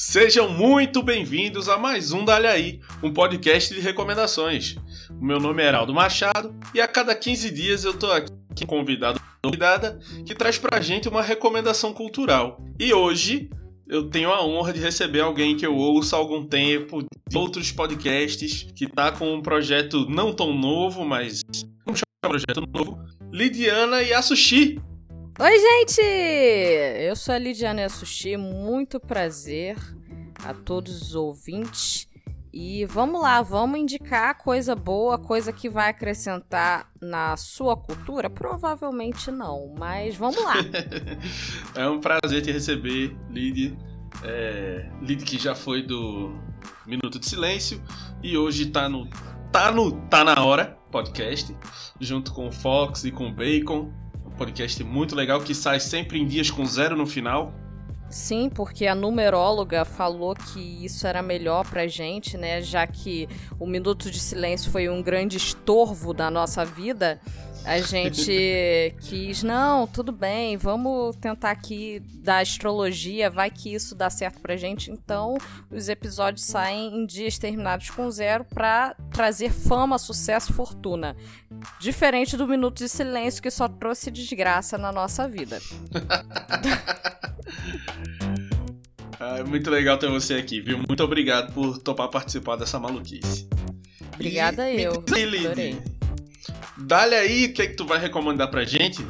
Sejam muito bem-vindos a mais um Dali Aí, um podcast de recomendações. O meu nome é Heraldo Machado e a cada 15 dias eu tô aqui convidado convidada que traz pra gente uma recomendação cultural. E hoje eu tenho a honra de receber alguém que eu ouço há algum tempo, de outros podcasts, que tá com um projeto não tão novo, mas vamos chamar de projeto novo, Lidiana Yasushi. Oi, gente! Eu sou a Lidiana Yasushi, muito prazer a todos os ouvintes. E vamos lá, vamos indicar coisa boa, coisa que vai acrescentar na sua cultura? Provavelmente não, mas vamos lá. é um prazer te receber, Lid. É, Lid que já foi do Minuto de Silêncio e hoje tá no Tá no Tá na Hora podcast, junto com o Fox e com o Bacon podcast muito legal que sai sempre em dias com zero no final. Sim, porque a numeróloga falou que isso era melhor pra gente, né? Já que o minuto de silêncio foi um grande estorvo da nossa vida a gente quis, não, tudo bem, vamos tentar aqui da astrologia, vai que isso dá certo pra gente. Então, os episódios saem em dias terminados com zero para trazer fama, sucesso, fortuna. Diferente do Minuto de Silêncio, que só trouxe desgraça na nossa vida. ah, muito legal ter você aqui, viu? Muito obrigado por topar participar dessa maluquice. Obrigada e, eu. Adorei. Dale aí, o que é que tu vai recomendar pra gente?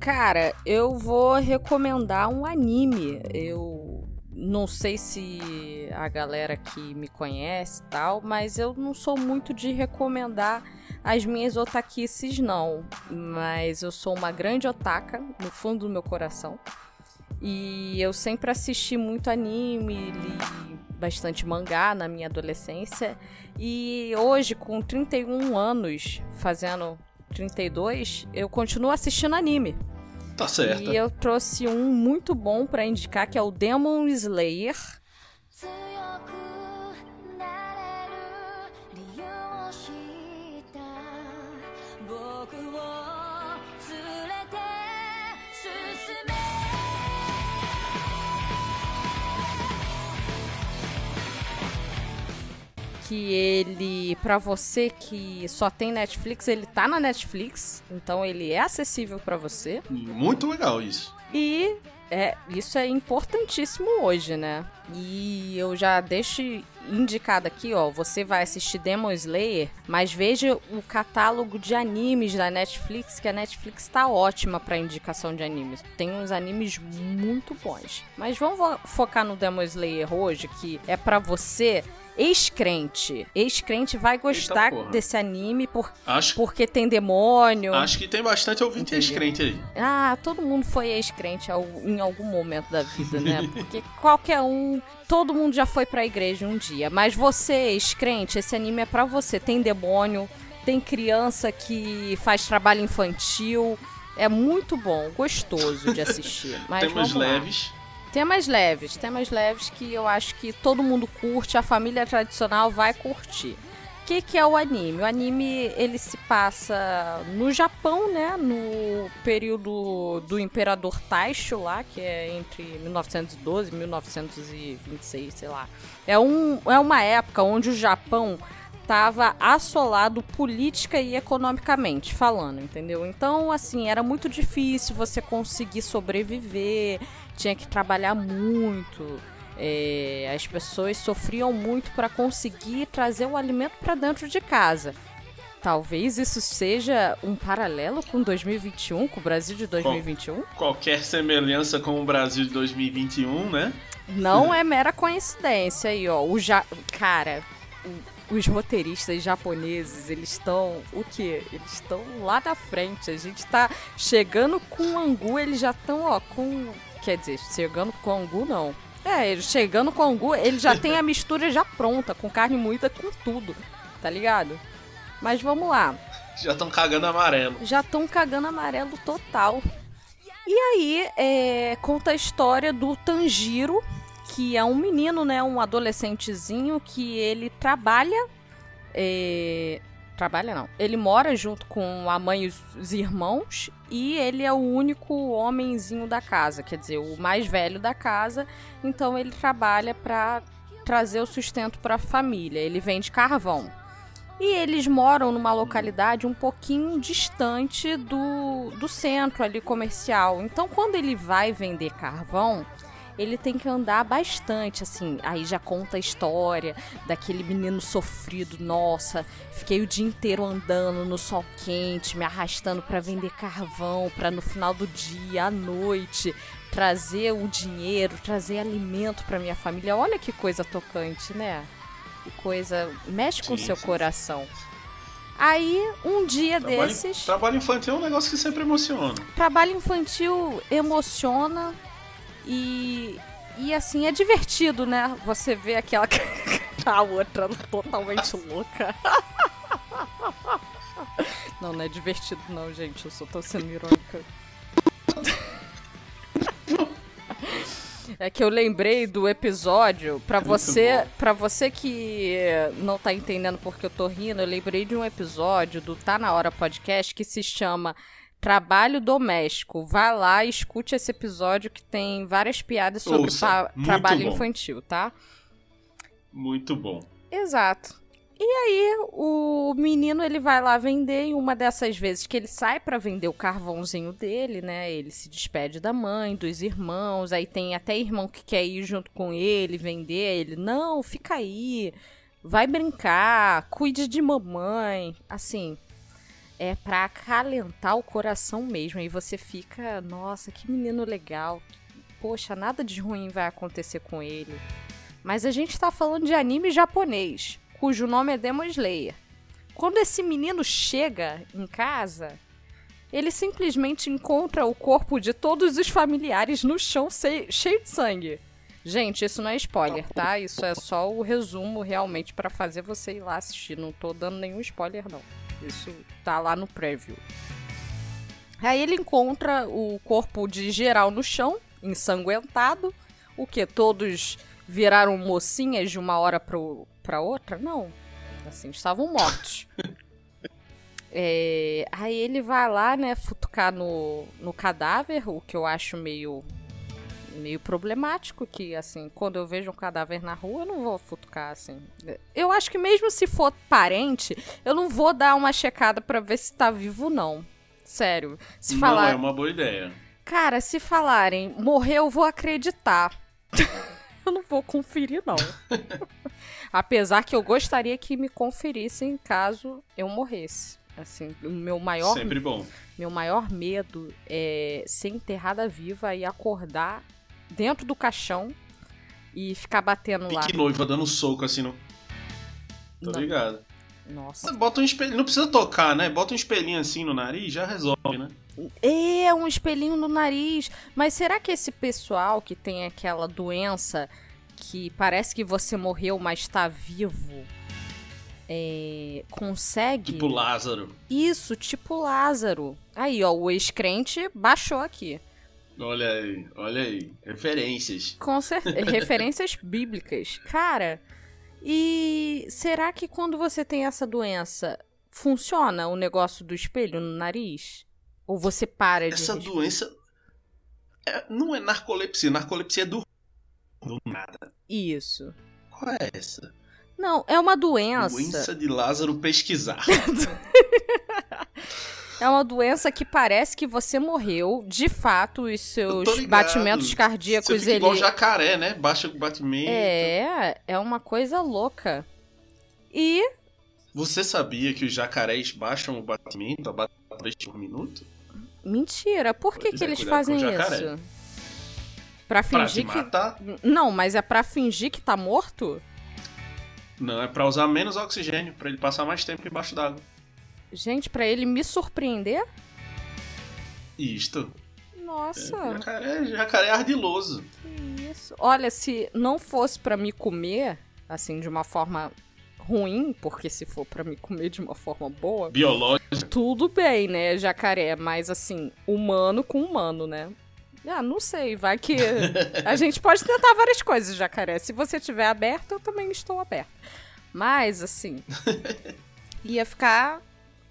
Cara, eu vou recomendar um anime. Eu não sei se a galera que me conhece tal, mas eu não sou muito de recomendar as minhas otaquices, não. Mas eu sou uma grande otaka, no fundo do meu coração. E eu sempre assisti muito anime, li bastante mangá na minha adolescência. E hoje, com 31 anos, fazendo 32, eu continuo assistindo anime. Tá certo. E eu trouxe um muito bom para indicar, que é o Demon Slayer. Que ele, para você que só tem Netflix, ele tá na Netflix, então ele é acessível para você. Muito legal isso. E é, isso é importantíssimo hoje, né? E eu já deixo indicado aqui, ó, você vai assistir Demon Slayer, mas veja o catálogo de animes da Netflix, que a Netflix tá ótima para indicação de animes. Tem uns animes muito bons. Mas vamos focar no Demon Slayer hoje, que é para você ex-crente. Ex-crente vai gostar desse anime por, acho, porque tem demônio. Acho que tem bastante ouvinte ex-crente aí. Ah, todo mundo foi ex-crente em algum momento da vida, né? Porque qualquer um. Todo mundo já foi pra igreja um dia. Mas você, ex-crente, esse anime é pra você. Tem demônio, tem criança que faz trabalho infantil. É muito bom, gostoso de assistir. Mas Temas leves. Temas leves, temas leves que eu acho que todo mundo curte, a família tradicional vai curtir. Que, que é o anime? O anime ele se passa no Japão, né? No período do Imperador Taisho lá, que é entre 1912 e 1926, sei lá. É, um, é uma época onde o Japão estava assolado política e economicamente falando, entendeu? Então, assim, era muito difícil você conseguir sobreviver tinha que trabalhar muito. É, as pessoas sofriam muito para conseguir trazer o alimento para dentro de casa. Talvez isso seja um paralelo com 2021, com o Brasil de 2021? Qual, qualquer semelhança com o Brasil de 2021, né? Não é mera coincidência aí, ó. O ja... Cara, os roteiristas japoneses, eles estão o quê? Eles estão lá na frente. A gente tá chegando com o angu, eles já estão, ó, com Quer dizer, chegando com angu, não. É, chegando com angu, ele já tem a mistura já pronta, com carne moída, com tudo. Tá ligado? Mas vamos lá. Já estão cagando amarelo. Já estão cagando amarelo total. E aí, é, conta a história do Tanjiro, que é um menino, né? Um adolescentezinho que ele trabalha é, Trabalha não. Ele mora junto com a mãe e os irmãos e ele é o único homenzinho da casa, quer dizer, o mais velho da casa. Então ele trabalha para trazer o sustento para a família. Ele vende carvão. E eles moram numa localidade um pouquinho distante do, do centro ali comercial. Então, quando ele vai vender carvão, ele tem que andar bastante, assim. Aí já conta a história daquele menino sofrido. Nossa, fiquei o dia inteiro andando no sol quente, me arrastando para vender carvão, para no final do dia, à noite, trazer o dinheiro, trazer alimento para minha família. Olha que coisa tocante, né? Que coisa mexe com o seu coração. Aí, um dia trabalho, desses. Trabalho infantil é um negócio que sempre emociona. Trabalho infantil emociona, e, e assim, é divertido, né? Você vê aquela. a outra totalmente louca. Não, não é divertido, não, gente. Eu só tô sendo irônica. É que eu lembrei do episódio para você, para você que não tá entendendo porque eu tô rindo, eu lembrei de um episódio do Tá na hora podcast que se chama Trabalho doméstico. Vá lá e escute esse episódio que tem várias piadas sobre trabalho bom. infantil, tá? Muito bom. Exato. E aí o menino ele vai lá vender e uma dessas vezes que ele sai para vender o carvãozinho dele, né? Ele se despede da mãe, dos irmãos, aí tem até irmão que quer ir junto com ele vender, ele não, fica aí, vai brincar, cuide de mamãe, assim é para acalentar o coração mesmo. E você fica, nossa, que menino legal. Poxa, nada de ruim vai acontecer com ele. Mas a gente tá falando de anime japonês, cujo nome é Demon Slayer. Quando esse menino chega em casa, ele simplesmente encontra o corpo de todos os familiares no chão cheio de sangue. Gente, isso não é spoiler, tá? Isso é só o resumo realmente para fazer você ir lá assistir. Não tô dando nenhum spoiler, não. Isso tá lá no preview. Aí ele encontra o corpo de geral no chão, ensanguentado. O que? Todos viraram mocinhas de uma hora pro, pra outra? Não. Assim, estavam mortos. É, aí ele vai lá, né, futucar no, no cadáver, o que eu acho meio meio problemático que, assim, quando eu vejo um cadáver na rua, eu não vou futucar, assim. Eu acho que mesmo se for parente, eu não vou dar uma checada para ver se tá vivo, não. Sério. Se falar... Não é uma boa ideia. Cara, se falarem morreu, eu vou acreditar. eu não vou conferir, não. Apesar que eu gostaria que me conferissem caso eu morresse. Assim, o meu maior. Sempre bom. Meu maior medo é ser enterrada viva e acordar dentro do caixão e ficar batendo Pique lá. Que noiva dando soco assim no. Tô Não. ligado. Nossa. Bota um espelho. Não precisa tocar, né? Bota um espelhinho assim no nariz já resolve, né? É, um espelhinho no nariz. Mas será que esse pessoal que tem aquela doença que parece que você morreu, mas tá vivo, é, consegue. Tipo Lázaro. Isso, tipo Lázaro. Aí, ó, o ex-crente baixou aqui. Olha aí, olha aí. Referências. Com certeza. Referências bíblicas. Cara, e será que quando você tem essa doença, funciona o negócio do espelho no nariz? Ou você para de. Essa doença. É, não é narcolepsia. Narcolepsia é do. Do nada. Isso. Qual é essa? Não, é uma doença. Doença de Lázaro pesquisar. É uma doença que parece que você morreu, de fato, os seus batimentos cardíacos. Você fica ele... igual jacaré, né? Baixa o batimento. É, é uma coisa louca. E. Você sabia que os jacarés baixam o batimento a bater por minuto? Mentira, por que, que eles fazem isso? Pra fingir pra matar? que. Não, mas é pra fingir que tá morto? Não, é pra usar menos oxigênio, pra ele passar mais tempo embaixo d'água. Gente, para ele me surpreender? Isto. Nossa. É, jacaré, jacaré ardiloso. Que isso. Olha, se não fosse para me comer, assim, de uma forma ruim, porque se for para me comer de uma forma boa. Biológica. Tudo bem, né, jacaré? Mas assim, humano com humano, né? Ah, não sei, vai que. A gente pode tentar várias coisas, jacaré. Se você estiver aberto, eu também estou aberto. Mas, assim. Ia ficar.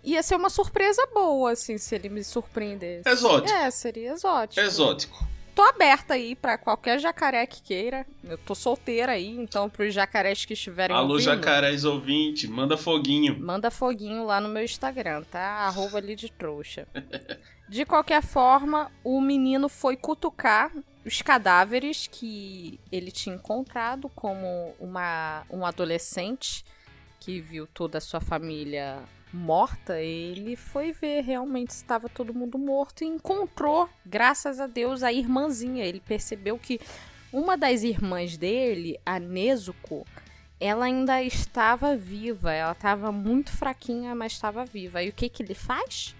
Ia ser uma surpresa boa, assim, se ele me surpreendesse. Exótico. É, seria exótico. Exótico. Tô aberta aí pra qualquer jacaré que queira. Eu tô solteira aí, então pros jacarés que estiverem Alô, ouvindo, jacarés ouvinte, manda foguinho. Manda foguinho lá no meu Instagram, tá? Arroba ali de trouxa. De qualquer forma, o menino foi cutucar os cadáveres que ele tinha encontrado como uma, um adolescente que viu toda a sua família morta, ele foi ver realmente estava todo mundo morto e encontrou, graças a Deus, a irmãzinha. Ele percebeu que uma das irmãs dele, a Nezuko, ela ainda estava viva. Ela estava muito fraquinha, mas estava viva. E o que, que ele faz?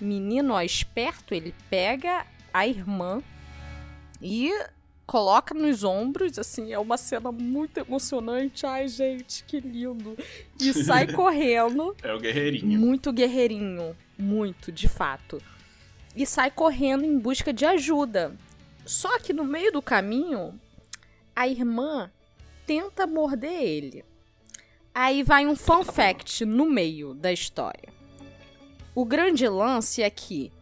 Menino, ó, esperto, ele pega a irmã e coloca nos ombros, assim, é uma cena muito emocionante. Ai, gente, que lindo. E sai correndo. É o guerreirinho. Muito guerreirinho. Muito, de fato. E sai correndo em busca de ajuda. Só que no meio do caminho, a irmã tenta morder ele. Aí vai um fun fact no meio da história. O grande lance é que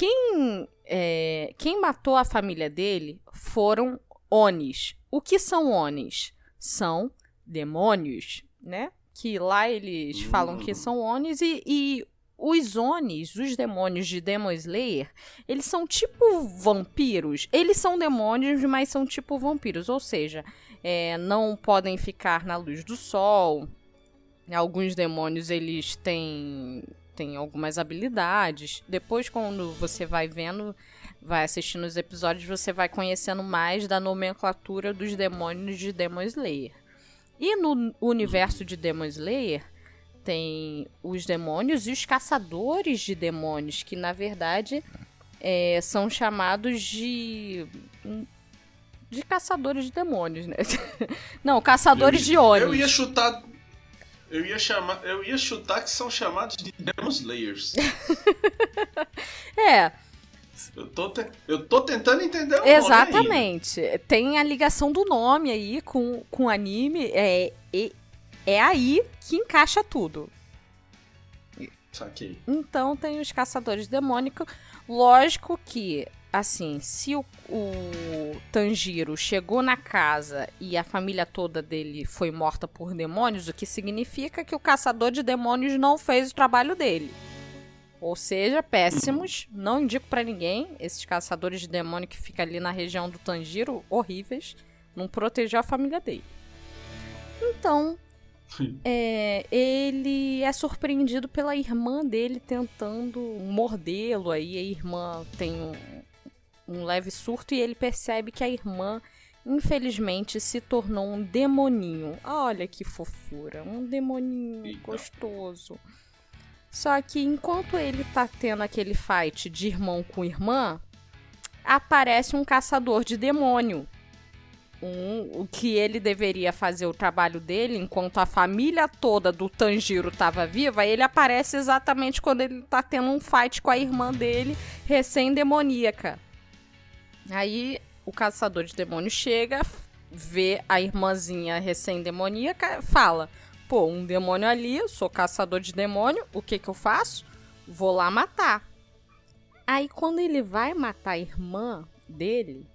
quem, é, quem matou a família dele foram Onis. O que são Onis? São demônios, né? Que lá eles falam que são Onis e, e os Onis, os demônios de Demon Slayer, eles são tipo vampiros. Eles são demônios, mas são tipo vampiros. Ou seja, é, não podem ficar na luz do sol. Alguns demônios, eles têm, têm algumas habilidades. Depois, quando você vai vendo, vai assistindo os episódios, você vai conhecendo mais da nomenclatura dos demônios de Demon Slayer. E no universo de Demon Slayer, tem os demônios e os caçadores de demônios, que na verdade é, são chamados de. de caçadores de demônios, né? Não, caçadores eu, de Onis. Eu ia chutar. Eu ia chamar. Eu ia chutar que são chamados de Demon Slayers. é. Eu tô, te... eu tô tentando entender o Exatamente. Tem a ligação do nome aí com, com o anime. É, é, é aí que encaixa tudo. Saquei. Então tem os caçadores demônicos. Lógico que, assim, se o, o Tanjiro chegou na casa e a família toda dele foi morta por demônios, o que significa que o caçador de demônios não fez o trabalho dele. Ou seja, péssimos. Não indico para ninguém. Esses caçadores de demônio que ficam ali na região do Tanjiro, horríveis. Não protegeu a família dele. Então, é, ele é surpreendido pela irmã dele tentando mordê-lo. Aí a irmã tem um, um leve surto e ele percebe que a irmã, infelizmente, se tornou um demoninho. Olha que fofura, um demoninho Eita. gostoso. Só que enquanto ele tá tendo aquele fight de irmão com irmã, aparece um caçador de demônio. Um, o que ele deveria fazer o trabalho dele, enquanto a família toda do Tanjiro tava viva, ele aparece exatamente quando ele tá tendo um fight com a irmã dele, recém-demoníaca. Aí o caçador de demônio chega, vê a irmãzinha recém-demoníaca, fala: Pô, um demônio ali, eu sou caçador de demônio, o que que eu faço? Vou lá matar. Aí quando ele vai matar a irmã dele,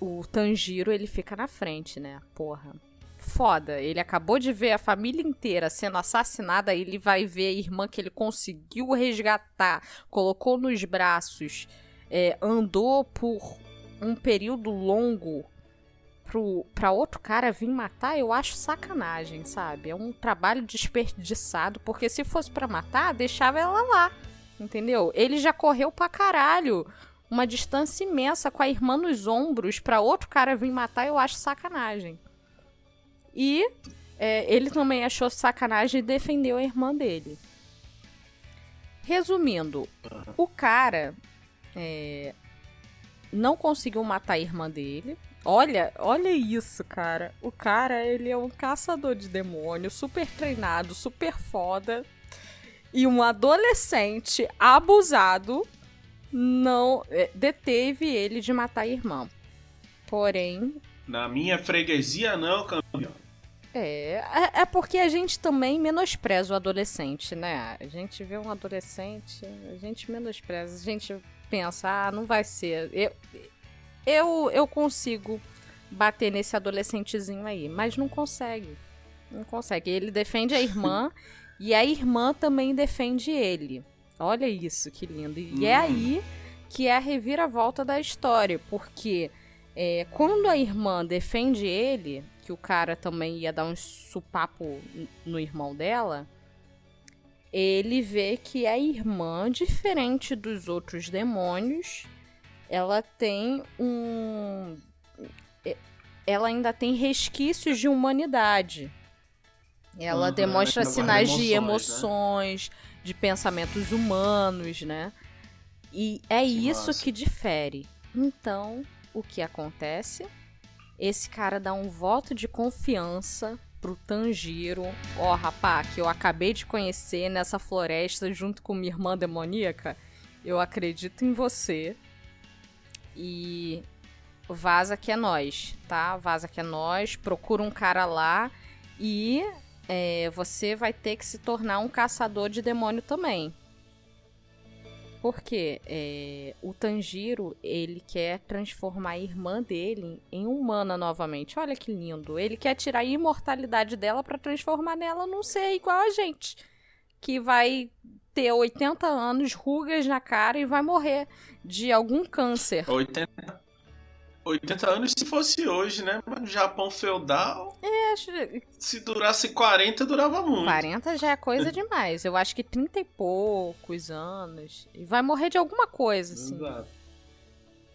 o Tanjiro ele fica na frente, né? Porra. Foda. Ele acabou de ver a família inteira sendo assassinada, ele vai ver a irmã que ele conseguiu resgatar, colocou nos braços, é, andou por um período longo pro, pra outro cara vir matar, eu acho sacanagem, sabe? É um trabalho desperdiçado, porque se fosse para matar, deixava ela lá, entendeu? Ele já correu pra caralho uma distância imensa com a irmã nos ombros pra outro cara vir matar, eu acho sacanagem. E é, ele também achou sacanagem e defendeu a irmã dele. Resumindo, o cara é, não conseguiu matar a irmã dele. Olha, olha isso, cara. O cara, ele é um caçador de demônio, super treinado, super foda. E um adolescente abusado não é, deteve ele de matar a irmã. Porém, Na minha freguesia, não, campeão. É, é, é porque a gente também menospreza o adolescente, né? A gente vê um adolescente, a gente menospreza, a gente pensa, ah, não vai ser. Eu, eu, eu consigo bater nesse adolescentezinho aí, mas não consegue. Não consegue. Ele defende a irmã e a irmã também defende ele. Olha isso, que lindo. E é hum. aí que é a reviravolta da história, porque é, quando a irmã defende ele, que o cara também ia dar um supapo no irmão dela, ele vê que a irmã, diferente dos outros demônios, ela tem um. Ela ainda tem resquícios de humanidade. Ela uhum, demonstra sinais emoções, de emoções, né? de pensamentos humanos, né? E é que isso massa. que difere. Então, o que acontece? Esse cara dá um voto de confiança pro Tanjiro. Ó, oh, rapá, que eu acabei de conhecer nessa floresta junto com minha irmã demoníaca. Eu acredito em você. E vaza que é nós, tá? Vaza que é nós. Procura um cara lá e é, você vai ter que se tornar um caçador de demônio também. Porque é, o Tanjiro, ele quer transformar a irmã dele em humana novamente. Olha que lindo. Ele quer tirar a imortalidade dela para transformar nela num ser igual a gente. Que vai ter 80 anos, rugas na cara e vai morrer de algum câncer. 80, 80 anos se fosse hoje, né? Mas no Japão feudal. É, acho... Se durasse 40, durava muito. 40 já é coisa demais. Eu acho que 30 e poucos anos. E vai morrer de alguma coisa, assim. Exato.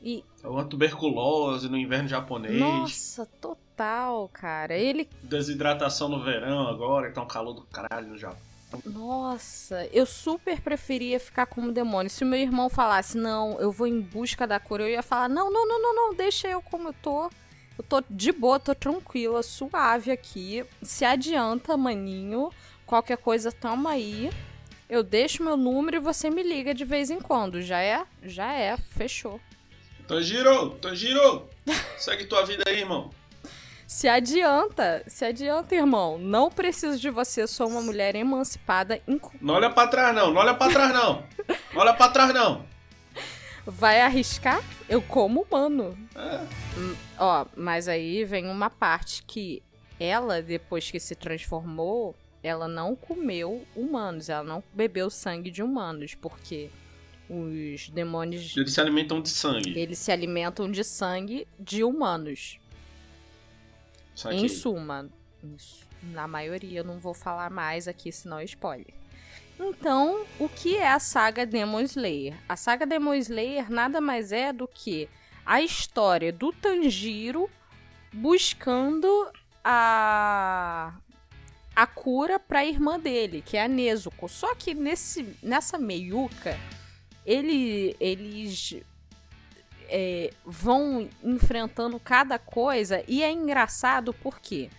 E... É uma tuberculose no inverno japonês. Nossa, total, cara. Ele. Desidratação no verão agora, então calor do caralho no Japão. Nossa, eu super preferia ficar como demônio. Se o meu irmão falasse, não, eu vou em busca da cura, eu ia falar, não, não, não, não, não, deixa eu como eu tô. Eu tô de boa, tô tranquila, suave aqui. Se adianta, maninho. Qualquer coisa, toma aí. Eu deixo meu número e você me liga de vez em quando. Já é? Já é. Fechou. Tanjiro, Tanjiro! Segue tua vida aí, irmão. Se adianta, se adianta, irmão. Não preciso de você, sou uma mulher emancipada. Não olha pra trás, não. Não olha pra trás, não. Não olha pra trás, não. Vai arriscar? Eu como humano. É. Hum, ó, mas aí vem uma parte que ela, depois que se transformou, ela não comeu humanos, ela não bebeu sangue de humanos, porque os demônios. Eles se alimentam de sangue. Eles se alimentam de sangue de humanos. Em suma, na maioria, eu não vou falar mais aqui, senão é spoiler. Então, o que é a saga Demon Slayer? A saga Demon Slayer nada mais é do que a história do Tanjiro buscando a a cura para a irmã dele, que é a Nezuko. Só que nesse nessa meiuca, ele, eles é, vão enfrentando cada coisa e é engraçado porque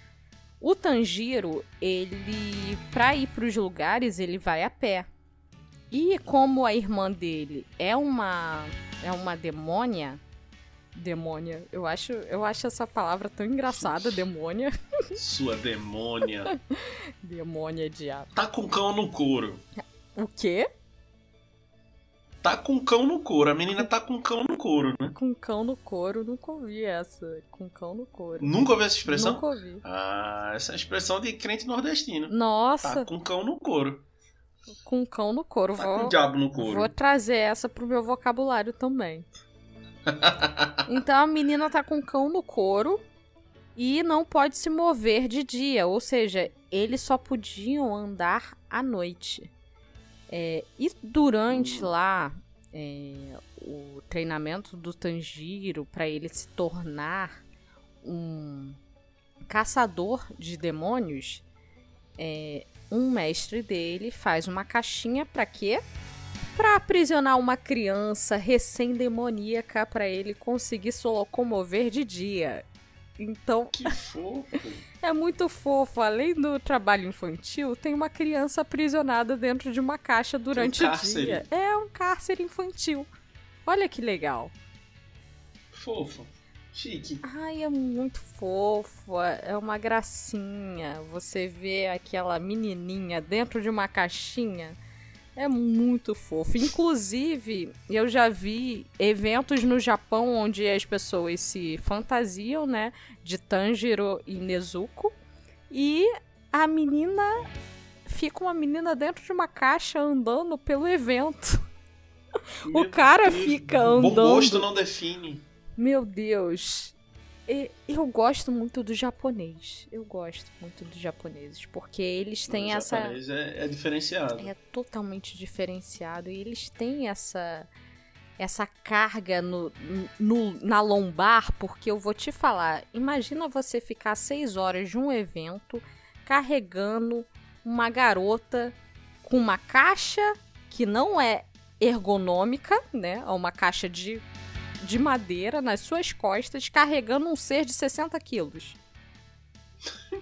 o Tanjiro, ele, pra ir pros lugares, ele vai a pé. E como a irmã dele é uma é uma demônia, demônia, eu acho, eu acho essa palavra tão engraçada, demônia. Sua demônia. demônia diabo. Tá com cão no couro. O quê? Tá com cão no couro. A menina tá com cão no couro, né? Com cão no couro, nunca ouvi essa. Com cão no couro. Nunca ouvi essa expressão? Nunca ouvi. Ah, essa é a expressão de crente nordestino. Nossa. Tá com cão no couro. Com cão no couro. Tá vou, com diabo no couro. Vou trazer essa pro meu vocabulário também. então a menina tá com cão no couro e não pode se mover de dia, ou seja, eles só podiam andar à noite. É, e durante hum. lá é, o treinamento do Tanjiro para ele se tornar um caçador de demônios, é, um mestre dele faz uma caixinha para quê? Para aprisionar uma criança recém-demoníaca para ele conseguir se locomover de dia. Então. Que fofo! é muito fofo. Além do trabalho infantil, tem uma criança aprisionada dentro de uma caixa durante um o dia. É um cárcere infantil. Olha que legal. Fofo. Chique. Ai, é muito fofo, é uma gracinha. Você vê aquela menininha dentro de uma caixinha. É muito fofo. Inclusive, eu já vi eventos no Japão onde as pessoas se fantasiam, né? De Tanjiro e Nezuko. E a menina fica uma menina dentro de uma caixa andando pelo evento. Meu o cara Deus, fica Bom andando. gosto não define. Meu Deus. Eu gosto muito do japonês. Eu gosto muito dos japoneses. Porque eles têm O essa. japonês É, é diferenciado. É totalmente diferenciado. E eles têm essa. Essa carga no, no- na lombar, porque eu vou te falar. Imagina você ficar seis horas de um evento carregando uma garota com uma caixa que não é ergonômica, né? É uma caixa de, de madeira nas suas costas, carregando um ser de 60 quilos.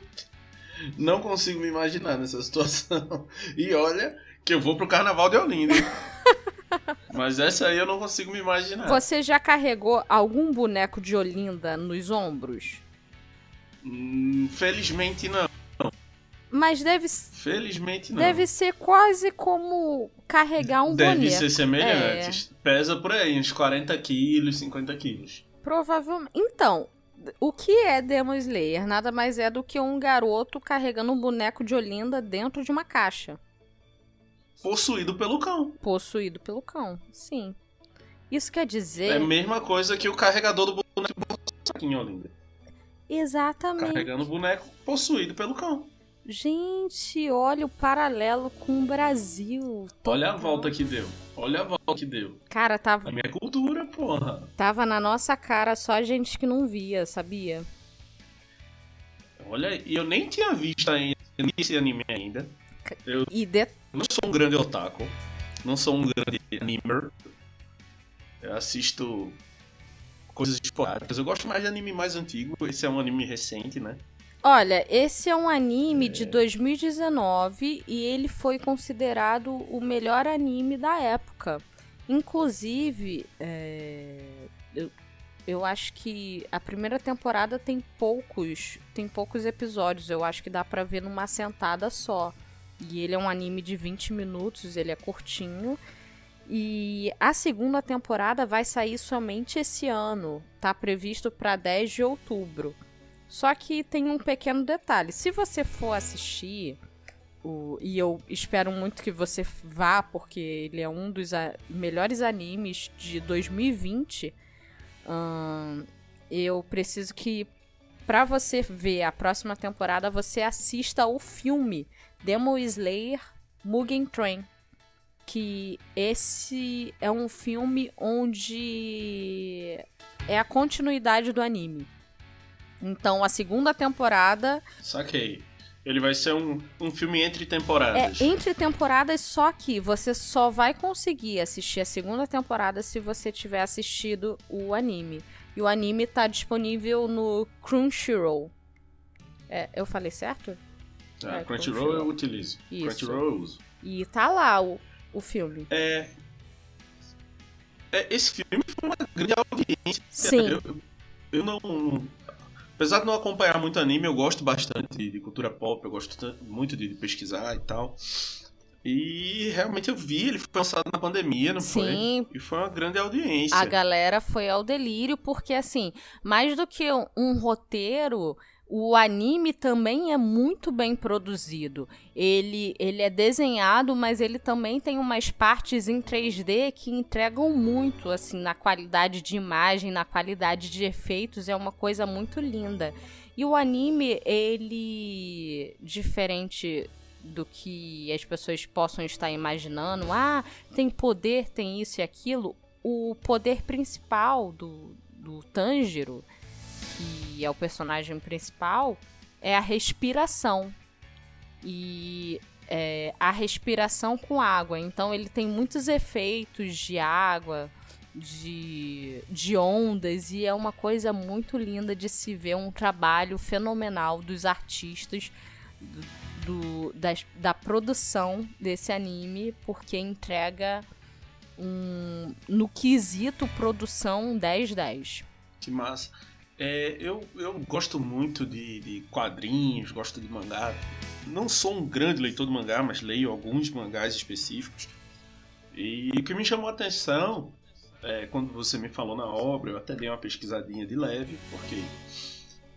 Não consigo me imaginar nessa situação. E olha que eu vou pro carnaval de Olinda. Mas essa aí eu não consigo me imaginar. Você já carregou algum boneco de Olinda nos ombros? Hum, Felizmente não. Mas deve, Felizmente não. deve ser quase como carregar um Deve boneco. ser semelhante. Pesa por aí, uns 40 quilos, 50 quilos. Provavelmente. Então, o que é Demon Slayer? Nada mais é do que um garoto carregando um boneco de Olinda dentro de uma caixa, Possuído pelo cão. possuído pelo cão. Sim. Isso quer É dizer. a mesma coisa que o carregador do boneco aqui em Olinda. Exatamente. Carregando o boneco possuído pelo cão. Gente, olha o paralelo com o Brasil. Olha a volta que deu. Olha a volta que deu. Cara, tava, A minha cultura, porra. tava na nossa cara só gente que não via, sabia? Olha, eu nem tinha visto ainda esse anime ainda. E de... não sou um grande otaku. Não sou um grande animer. Eu assisto coisas esporádicas. Eu gosto mais de anime mais antigo. Esse é um anime recente, né? Olha, esse é um anime de 2019 e ele foi considerado o melhor anime da época. Inclusive, é, eu, eu acho que a primeira temporada tem poucos, tem poucos episódios. Eu acho que dá pra ver numa sentada só. E ele é um anime de 20 minutos, ele é curtinho. E a segunda temporada vai sair somente esse ano. Tá previsto para 10 de outubro. Só que tem um pequeno detalhe. Se você for assistir, o, e eu espero muito que você vá, porque ele é um dos a- melhores animes de 2020, ahn, eu preciso que, pra você ver a próxima temporada, você assista o filme Demon Slayer Mugen Train. Que esse é um filme onde é a continuidade do anime. Então, a segunda temporada Saquei. Ele vai ser um, um filme entre é temporadas. entre temporadas, só que você só vai conseguir assistir a segunda temporada se você tiver assistido o anime. E o anime tá disponível no Crunchyroll. É, eu falei certo? Ah, é, Crunchyroll eu Crunchyroll. utilizo. Isso. Crunchyroll eu uso. E tá lá o, o filme. É, é, esse filme foi uma grande audiência. Sim. Eu, eu- eu não. Apesar de não acompanhar muito anime, eu gosto bastante de, cultura pop, eu gosto muito de, pesquisar e tal. E realmente eu vi, ele foi lançado na pandemia, não Sim. foi? E foi uma grande audiência. A galera foi ao delírio, porque assim, mais do que um roteiro, o anime também é muito bem produzido. Ele, ele é desenhado, mas ele também tem umas partes em 3D que entregam muito, assim, na qualidade de imagem, na qualidade de efeitos, é uma coisa muito linda. E o anime, ele, diferente do que as pessoas possam estar imaginando, ah, tem poder, tem isso e aquilo, o poder principal do, do Tanjiro, que é o personagem principal, é a respiração. E é, a respiração com água. Então ele tem muitos efeitos de água, de, de ondas, e é uma coisa muito linda de se ver um trabalho fenomenal dos artistas do, do- da produção desse anime, porque entrega um, no quesito produção 10-10. Que massa. É, eu, eu gosto muito de, de, quadrinhos, gosto de mangá. Não sou um grande leitor de mangá, mas leio alguns mangás específicos. E o que me chamou a atenção é, quando você me falou na obra, eu até dei uma pesquisadinha de leve, porque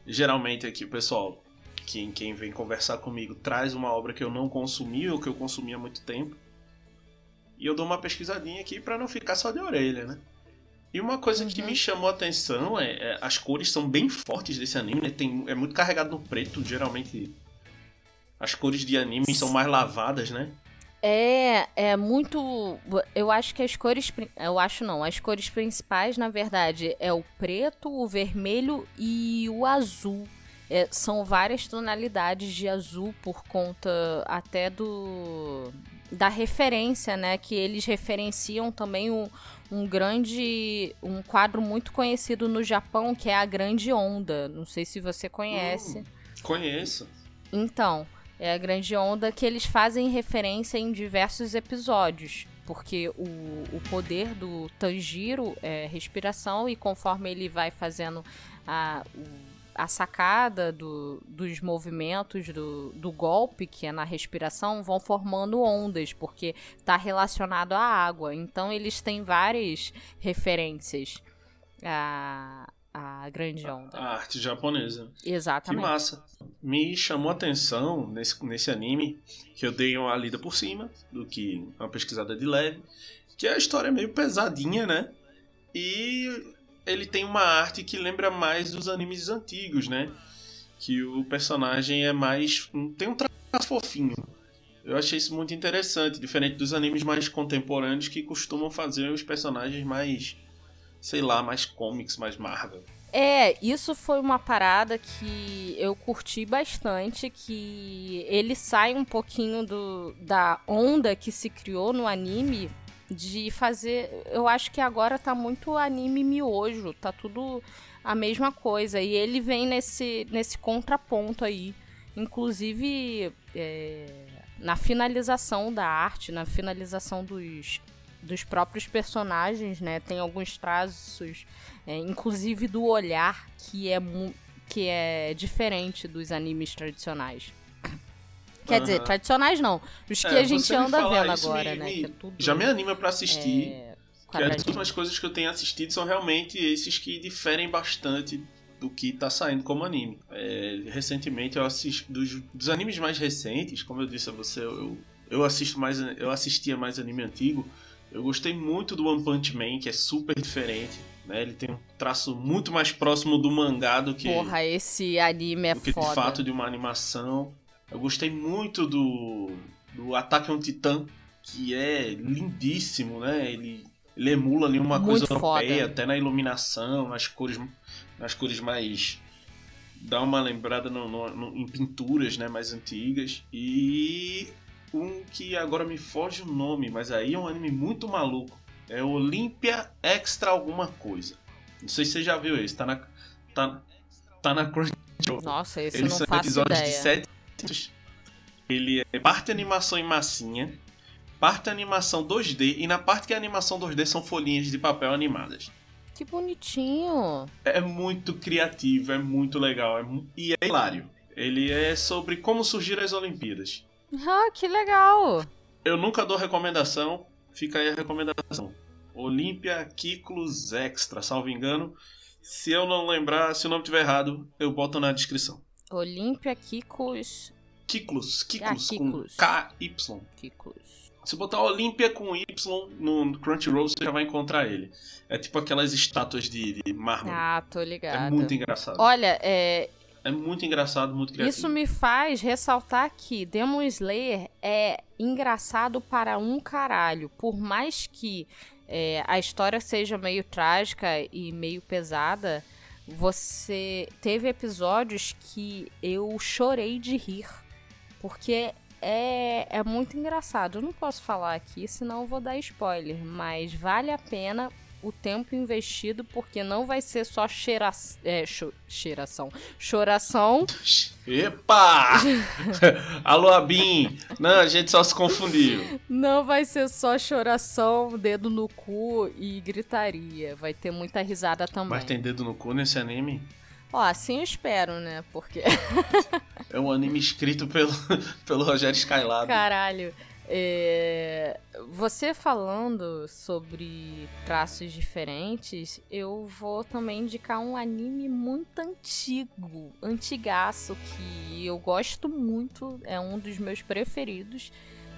geralmente aqui o pessoal, quem, quem vem conversar comigo, traz uma obra que eu não consumi ou que eu consumi há muito tempo. E eu dou uma pesquisadinha aqui para não ficar só de orelha, né? E uma coisa uhum. que me chamou a atenção é, é, as cores são bem fortes desse anime, né? Tem, é muito carregado no preto, geralmente as cores de anime são mais lavadas, né? É, é muito. Eu acho que as cores. Eu acho não. As cores principais, na verdade, é o preto, o vermelho e o azul. É, são várias tonalidades de azul por conta até do da referência, né? Que eles referenciam também um, um grande. um quadro muito conhecido no Japão, que é a Grande Onda. Não sei se você conhece. Hum, conheço. Então, é a grande onda que eles fazem referência em diversos episódios. Porque o, o poder do Tanjiro é respiração, e conforme ele vai fazendo a, a sacada do, dos movimentos do, do golpe, que é na respiração, vão formando ondas, porque está relacionado à água. Então eles têm várias referências. A, a grande onda. A arte japonesa. Exatamente. Que massa. Me chamou a atenção nesse, nesse anime, que eu dei uma lida por cima, do que uma pesquisada de leve, que a história é meio pesadinha, né? E ele tem uma arte que lembra mais dos animes antigos, né? Que o personagem é mais. tem um traço fofinho. Eu achei isso muito interessante, diferente dos animes mais contemporâneos que costumam fazer os personagens mais sei lá, mais comics, mais Marvel. É, isso foi uma parada que eu curti bastante, que ele sai um pouquinho do, da onda que se criou no anime de fazer. Eu acho que agora tá muito anime miojo, tá tudo a mesma coisa. E ele vem nesse, nesse contraponto aí. Inclusive é, na finalização da arte, na finalização dos, dos próprios personagens, né? Tem alguns traços, é, inclusive do olhar, que é, que é diferente dos animes tradicionais. Quer uhum. dizer, tradicionais não. Os que é, a gente anda vendo agora, me, né? Me, é tudo, já me anima para assistir. É, que as últimas coisas que eu tenho assistido são realmente esses que diferem bastante do que tá saindo como anime. É, recentemente eu assisti. Dos, dos, animes mais recentes, como eu disse a você, eu, eu assisto mais. Eu assistia mais anime antigo. Eu gostei muito do One Punch Man, que é super diferente. Né? Ele tem um traço muito mais próximo do mangá do que. Porra, esse anime é do que foda. de fato de uma animação. Eu gostei muito do, do Ataque a um Titã, que é lindíssimo, né? Ele, ele emula ali uma muito coisa europeia, foda. até na iluminação, nas cores, nas cores mais. dá uma lembrada no, no, no, em pinturas né, mais antigas. E um que agora me foge o nome, mas aí é um anime muito maluco. É Olympia Extra alguma coisa. Não sei se você já viu esse, tá na tá, tá na Crunchyroll. Nossa, esse Eles não são faço episódios ideia. de 7 ele é parte animação em massinha, parte animação 2D e na parte que é animação 2D são folhinhas de papel animadas. Que bonitinho! É muito criativo, é muito legal é, e é hilário. Ele é sobre como surgiram as Olimpíadas. Ah, que legal! Eu nunca dou recomendação, fica aí a recomendação. Olympia Kiklos Extra, salvo engano. Se eu não lembrar, se o nome estiver errado, eu boto na descrição. Olympia Kiklos. Kiklos, Kiklos, ah, com K-Y. Kiklos. Se botar Olympia com Y no Crunchyroll, você já vai encontrar ele. É tipo aquelas estátuas de, de mármore. Ah, tô ligado. É muito engraçado. Olha, é, é muito engraçado, muito criativo. Isso me faz ressaltar que Demon Slayer é engraçado para um caralho. Por mais que é, a história seja meio trágica e meio pesada, você teve episódios que eu chorei de rir. Porque é, é muito engraçado. Eu não posso falar aqui, senão vou dar spoiler. Mas vale a pena o tempo investido, porque não vai ser só cheira... é, cho... cheiração. Choração. Epa! Alô, Abim! Não, a gente só se confundiu. Não vai ser só choração, dedo no cu e gritaria. Vai ter muita risada também. Mas tem dedo no cu nesse anime? Ó, assim eu espero, né? Porque. é um anime escrito pelo, pelo Rogério Skylab. Caralho. É... Você falando sobre traços diferentes, eu vou também indicar um anime muito antigo, antigaço, que eu gosto muito, é um dos meus preferidos.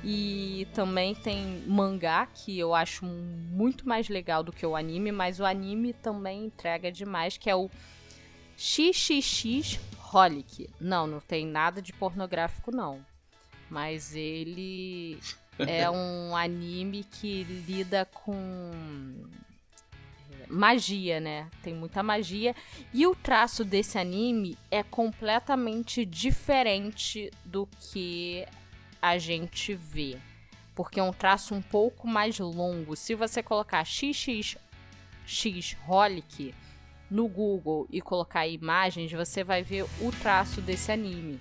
E também tem mangá, que eu acho muito mais legal do que o anime, mas o anime também entrega demais, que é o XXX Holic. Não, não tem nada de pornográfico, não. Mas ele é um anime que lida com magia, né? Tem muita magia. E o traço desse anime é completamente diferente do que a gente vê. Porque é um traço um pouco mais longo. Se você colocar XXX Holic no Google e colocar imagens, você vai ver o traço desse anime.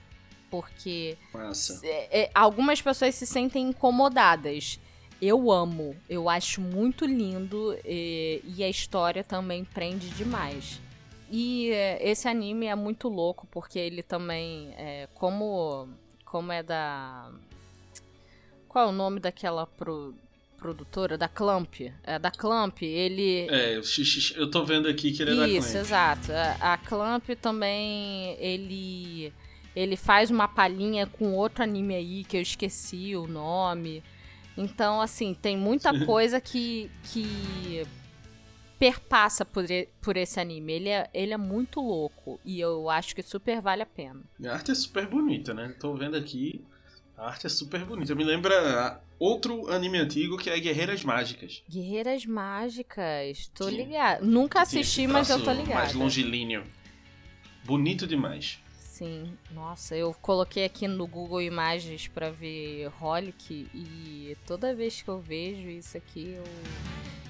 Porque é, algumas pessoas se sentem incomodadas. Eu amo, eu acho muito lindo e, e a história também prende demais. E é, esse anime é muito louco porque ele também, é, como, como é da. Qual é o nome daquela pro, produtora da Clamp. É, da Clamp, ele. É, eu tô vendo aqui que ele é Isso, da Clamp. Isso, exato. A, a Clamp também, ele. Ele faz uma palhinha com outro anime aí que eu esqueci o nome. Então, assim, tem muita coisa que, que perpassa por, por esse anime. Ele é, ele é muito louco e eu acho que super vale a pena. A arte é super bonita, né? Tô vendo aqui. A arte é super bonita. Me lembra outro anime antigo que é Guerreiras Mágicas. Guerreiras Mágicas, tô ligado. Nunca assisti, mas eu tô ligado. Mais longilíneo. Bonito demais. Sim, nossa, eu coloquei aqui no Google Imagens para ver Holic e toda vez que eu vejo isso aqui eu,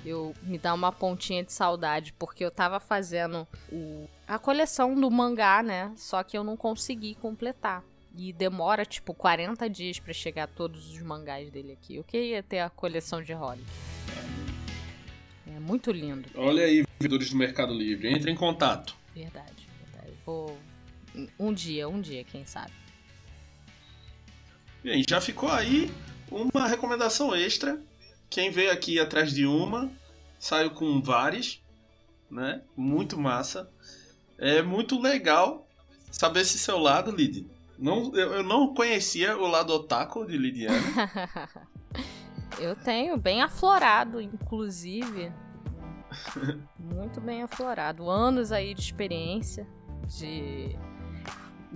eu me dá uma pontinha de saudade, porque eu tava fazendo o, a coleção do mangá, né? Só que eu não consegui completar. E demora tipo 40 dias para chegar todos os mangás dele aqui. Eu queria ter a coleção de Holic. É muito lindo. Olha aí, vendedores do Mercado Livre, entre em contato. Verdade, verdade. Vou, um dia, um dia, quem sabe. Bem, já ficou aí uma recomendação extra. Quem veio aqui atrás de uma, saiu com várias, né? Muito massa. É muito legal saber esse seu lado, Lid. Não, eu, eu não conhecia o lado otaku de Lidiana. eu tenho, bem aflorado, inclusive. Muito bem aflorado. Anos aí de experiência, de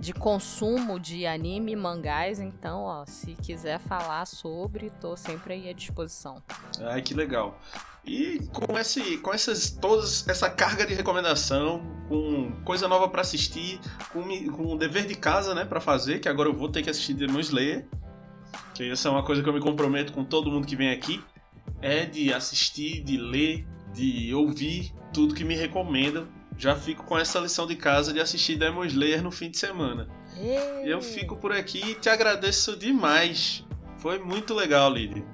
de consumo de anime e mangás, então, ó, se quiser falar sobre, tô sempre aí à disposição. Ai, que legal. E com, esse, com essas, todas essa carga de recomendação, com coisa nova para assistir, com, com dever de casa, né, para fazer, que agora eu vou ter que assistir Demon Slayer, que essa é uma coisa que eu me comprometo com todo mundo que vem aqui, é de assistir, de ler, de ouvir tudo que me recomendam já fico com essa lição de casa de assistir Demon Slayer no fim de semana. Ei. Eu fico por aqui e te agradeço demais. Foi muito legal, Lili.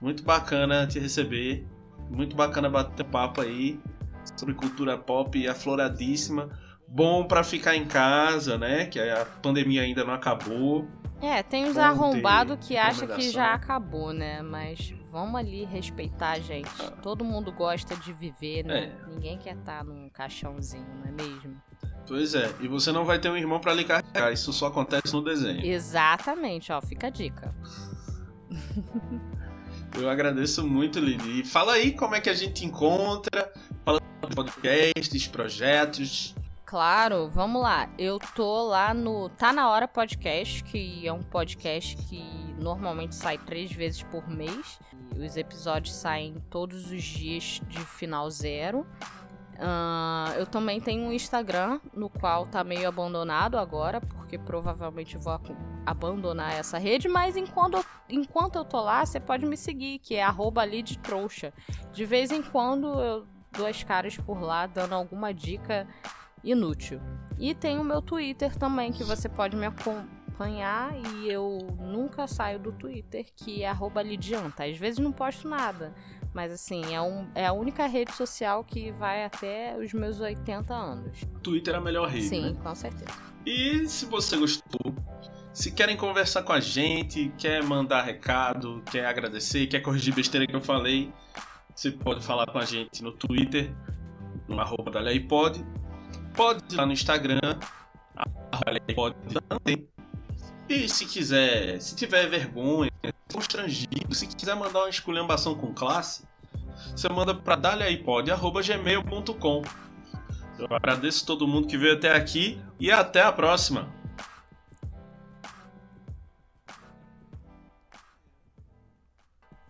Muito bacana te receber. Muito bacana bater papo aí sobre cultura pop afloradíssima. Bom para ficar em casa, né? Que a pandemia ainda não acabou. É, tem uns arrombados que acham que já acabou, né? Mas vamos ali respeitar gente. Ah. Todo mundo gosta de viver, né? É. Ninguém quer estar tá num caixãozinho, não é mesmo? Pois é, e você não vai ter um irmão para lhe carregar, isso só acontece no desenho. Exatamente, ó, fica a dica. Eu agradeço muito, Lili. Fala aí como é que a gente encontra, fala de podcasts, projetos. Claro, vamos lá. Eu tô lá no Tá Na Hora Podcast, que é um podcast que normalmente sai três vezes por mês. Os episódios saem todos os dias de final zero. Uh, eu também tenho um Instagram, no qual tá meio abandonado agora, porque provavelmente vou abandonar essa rede, mas enquanto, enquanto eu tô lá, você pode me seguir, que é arroba trouxa. De vez em quando eu dou as caras por lá, dando alguma dica inútil. E tem o meu Twitter também, que você pode me acompanhar e eu nunca saio do Twitter, que é lidianta. Às vezes não posto nada, mas assim, é, um, é a única rede social que vai até os meus 80 anos. Twitter é a melhor rede. Sim, né? com certeza. E se você gostou, se querem conversar com a gente, quer mandar recado, quer agradecer, quer corrigir besteira que eu falei, você pode falar com a gente no Twitter, no arroba da Pode ir lá no Instagram, arroba também. E se quiser, se tiver vergonha, constrangido, se quiser mandar uma esculhambação com classe, você manda para daliaipod.gmail.com. Eu agradeço todo mundo que veio até aqui e até a próxima!